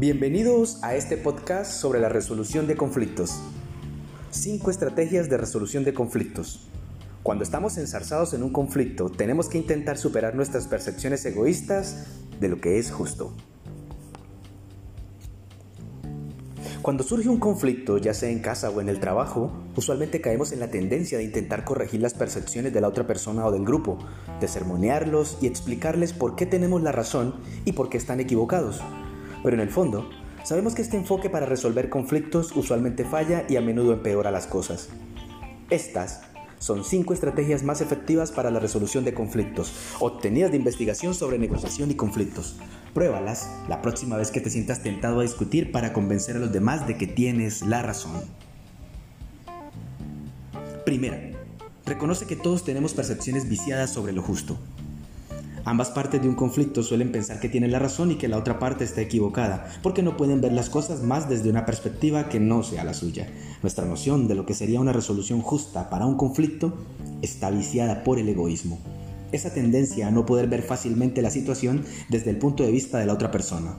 Bienvenidos a este podcast sobre la resolución de conflictos. Cinco estrategias de resolución de conflictos. Cuando estamos enzarzados en un conflicto, tenemos que intentar superar nuestras percepciones egoístas de lo que es justo. Cuando surge un conflicto, ya sea en casa o en el trabajo, usualmente caemos en la tendencia de intentar corregir las percepciones de la otra persona o del grupo, de sermonearlos y explicarles por qué tenemos la razón y por qué están equivocados. Pero en el fondo, sabemos que este enfoque para resolver conflictos usualmente falla y a menudo empeora las cosas. Estas son cinco estrategias más efectivas para la resolución de conflictos, obtenidas de investigación sobre negociación y conflictos. Pruébalas la próxima vez que te sientas tentado a discutir para convencer a los demás de que tienes la razón. Primera, reconoce que todos tenemos percepciones viciadas sobre lo justo. Ambas partes de un conflicto suelen pensar que tienen la razón y que la otra parte está equivocada, porque no pueden ver las cosas más desde una perspectiva que no sea la suya. Nuestra noción de lo que sería una resolución justa para un conflicto está viciada por el egoísmo. Esa tendencia a no poder ver fácilmente la situación desde el punto de vista de la otra persona.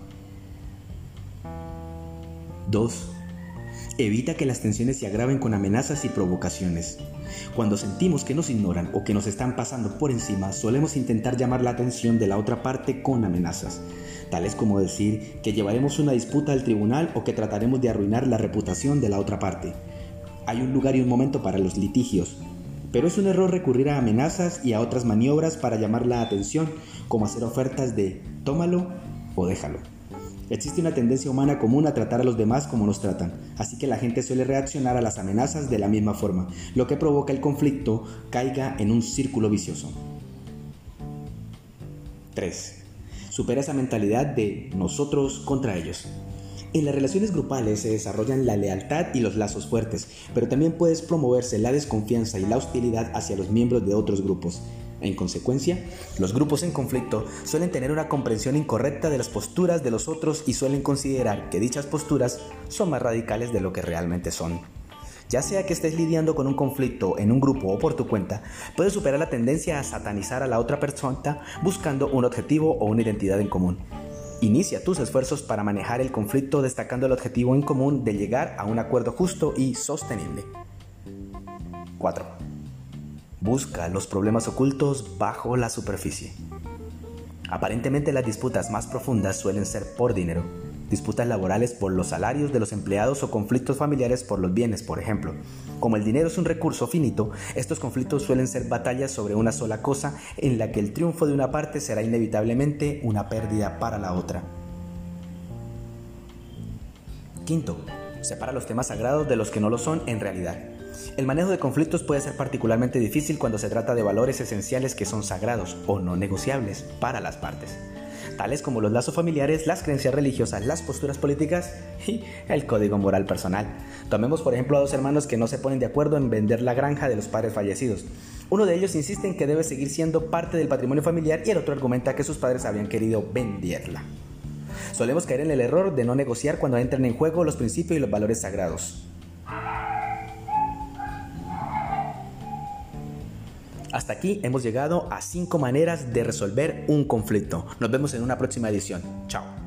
2. Evita que las tensiones se agraven con amenazas y provocaciones. Cuando sentimos que nos ignoran o que nos están pasando por encima, solemos intentar llamar la atención de la otra parte con amenazas, tales como decir que llevaremos una disputa al tribunal o que trataremos de arruinar la reputación de la otra parte. Hay un lugar y un momento para los litigios, pero es un error recurrir a amenazas y a otras maniobras para llamar la atención, como hacer ofertas de tómalo o déjalo. Existe una tendencia humana común a tratar a los demás como nos tratan, así que la gente suele reaccionar a las amenazas de la misma forma, lo que provoca el conflicto caiga en un círculo vicioso. 3. Supera esa mentalidad de nosotros contra ellos. En las relaciones grupales se desarrollan la lealtad y los lazos fuertes, pero también puedes promoverse la desconfianza y la hostilidad hacia los miembros de otros grupos. En consecuencia, los grupos en conflicto suelen tener una comprensión incorrecta de las posturas de los otros y suelen considerar que dichas posturas son más radicales de lo que realmente son. Ya sea que estés lidiando con un conflicto en un grupo o por tu cuenta, puedes superar la tendencia a satanizar a la otra persona buscando un objetivo o una identidad en común. Inicia tus esfuerzos para manejar el conflicto destacando el objetivo en común de llegar a un acuerdo justo y sostenible. 4. Busca los problemas ocultos bajo la superficie. Aparentemente las disputas más profundas suelen ser por dinero, disputas laborales por los salarios de los empleados o conflictos familiares por los bienes, por ejemplo. Como el dinero es un recurso finito, estos conflictos suelen ser batallas sobre una sola cosa en la que el triunfo de una parte será inevitablemente una pérdida para la otra. Quinto, separa los temas sagrados de los que no lo son en realidad. El manejo de conflictos puede ser particularmente difícil cuando se trata de valores esenciales que son sagrados o no negociables para las partes, tales como los lazos familiares, las creencias religiosas, las posturas políticas y el código moral personal. Tomemos por ejemplo a dos hermanos que no se ponen de acuerdo en vender la granja de los padres fallecidos. Uno de ellos insiste en que debe seguir siendo parte del patrimonio familiar y el otro argumenta que sus padres habían querido venderla. Solemos caer en el error de no negociar cuando entran en juego los principios y los valores sagrados. Hasta aquí hemos llegado a 5 maneras de resolver un conflicto. Nos vemos en una próxima edición. Chao.